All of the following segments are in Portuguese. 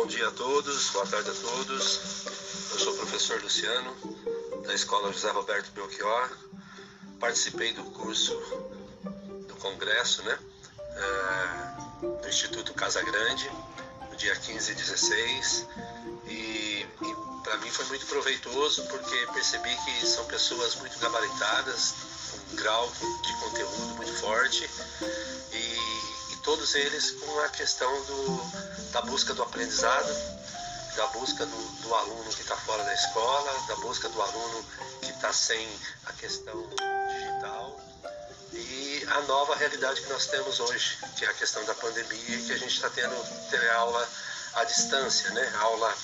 Bom dia a todos, boa tarde a todos. Eu sou o professor Luciano, da Escola José Roberto Belchior. Participei do curso do congresso, né? É, do Instituto Casa Grande, no dia 15 e 16. E, e para mim foi muito proveitoso porque percebi que são pessoas muito gabaritadas, com um grau de conteúdo muito forte. E todos eles com a questão do, da busca do aprendizado, da busca do, do aluno que está fora da escola, da busca do aluno que está sem a questão digital e a nova realidade que nós temos hoje, que é a questão da pandemia e que a gente está tendo ter aula à distância, né? Aula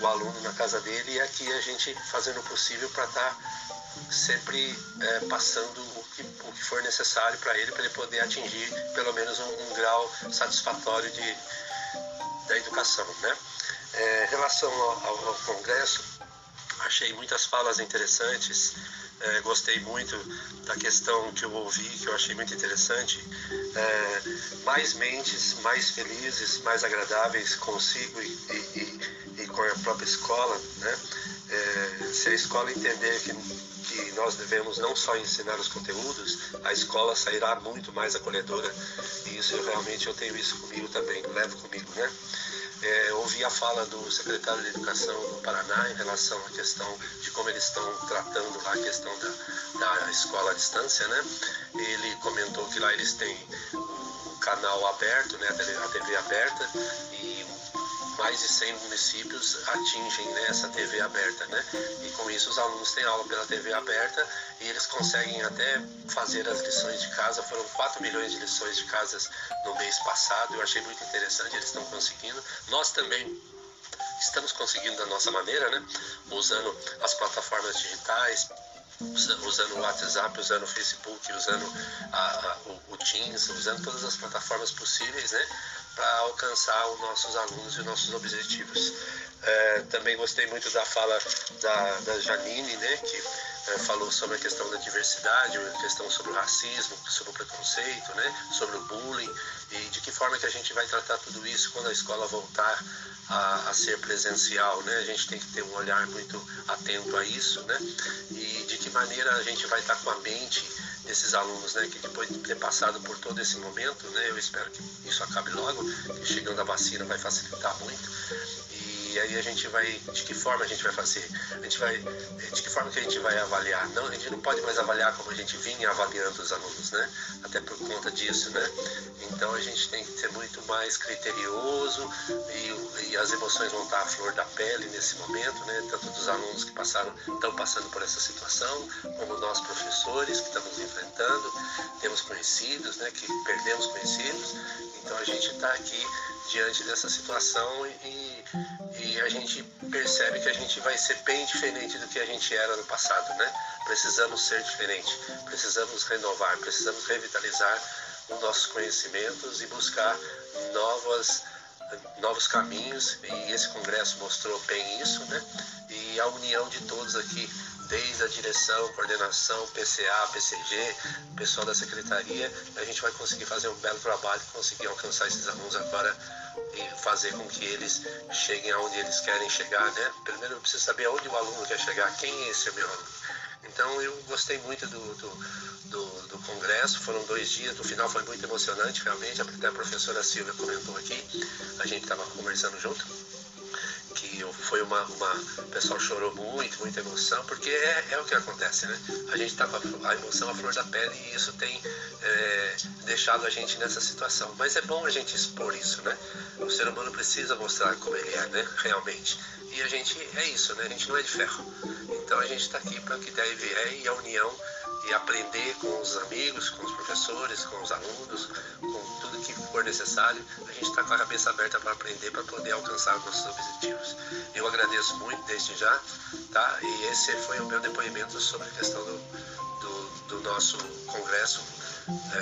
o aluno na casa dele e aqui a gente fazendo o possível para estar tá sempre é, passando o que, o que for necessário para ele, para ele poder atingir pelo menos um, um grau satisfatório de, da educação. Né? É, em relação ao, ao, Congresso, achei muitas falas interessantes, é, gostei muito da questão que eu ouvi, que eu achei muito interessante. É, mais mentes, mais felizes, mais agradáveis consigo e, e, e com a própria escola. Né? Se a escola entender que que nós devemos não só ensinar os conteúdos, a escola sairá muito mais acolhedora e isso eu, realmente eu tenho isso comigo também, levo comigo, né? É, ouvi a fala do secretário de Educação do Paraná em relação à questão de como eles estão tratando lá a questão da, da escola à distância, né? Ele comentou que lá eles têm o canal aberto, né, a TV, a TV aberta e mais de 100 municípios atingem né, essa TV aberta, né? E com isso os alunos têm aula pela TV aberta e eles conseguem até fazer as lições de casa. Foram 4 milhões de lições de casas no mês passado. Eu achei muito interessante, eles estão conseguindo. Nós também estamos conseguindo da nossa maneira, né? Usando as plataformas digitais, usando o WhatsApp, usando o Facebook, usando a, a, o, o, Teams, usando todas as plataformas possíveis, né, para alcançar os nossos alunos e os nossos objetivos. É, também gostei muito da fala da, da Janine, né, que é, falou sobre a questão da diversidade, a questão sobre o racismo, sobre o preconceito, né, sobre o bullying e de que forma que a gente vai tratar tudo isso quando a escola voltar a, a ser presencial, né? A gente tem que ter um olhar muito atento a isso, né? E de que maneira a gente vai estar com a mente desses alunos, né? Que depois de ter passado por todo esse momento, né? Eu espero que isso acabe logo, que chegando a vacina vai facilitar muito e aí a gente vai, de que forma a gente vai fazer? A gente vai, de que forma que a gente vai avaliar? Não, a gente não pode mais avaliar como a gente vinha avaliando os alunos, né? Até por conta disso, né? Então a gente tem que ser muito mais criterioso e, e as emoções vão estar à flor da pele nesse momento, né? Tanto dos alunos que passaram, estão passando por essa situação, como nós professores que estamos enfrentando, temos conhecidos, né? Que perdemos conhecidos. Então a gente está aqui diante dessa situação e, e a gente percebe que a gente vai ser bem diferente do que a gente era no passado, né? Precisamos ser diferente, precisamos renovar, precisamos revitalizar os nossos conhecimentos e buscar novas novos caminhos e esse congresso mostrou bem isso, né? E a união de todos aqui, desde a direção, coordenação, PCA, PCG, pessoal da secretaria, a gente vai conseguir fazer um belo trabalho e conseguir alcançar esses alunos agora e fazer com que eles cheguem aonde eles querem chegar, né? Primeiro eu preciso saber aonde o aluno quer chegar, quem é esse meu aluno. Então eu gostei muito do, do, do, do, congresso, foram dois dias, no final foi muito emocionante realmente, até a professora Silvia comentou aqui, a gente estava conversando junto foi uma, uma. O pessoal chorou muito, muita emoção, porque é, é o que acontece, né? A gente está com a, a, emoção à flor da pele e isso tem é, deixado a gente nessa situação. Mas é bom a gente expor isso, né? O ser humano precisa mostrar como ele é, né? Realmente. E a gente é isso, né? A gente não é de ferro. Então a gente está aqui para que deve é e a união e aprender com os amigos, com os professores, com os alunos, com for necessário. A gente está com a cabeça aberta para aprender, para poder alcançar os nossos objetivos. Eu agradeço muito desde já, tá? E esse foi o meu depoimento sobre a questão do, do, do nosso congresso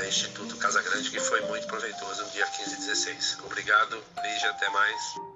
é, Instituto Casa Grande, que foi muito proveitoso no dia 15 e 16. Obrigado, Lígia, até mais.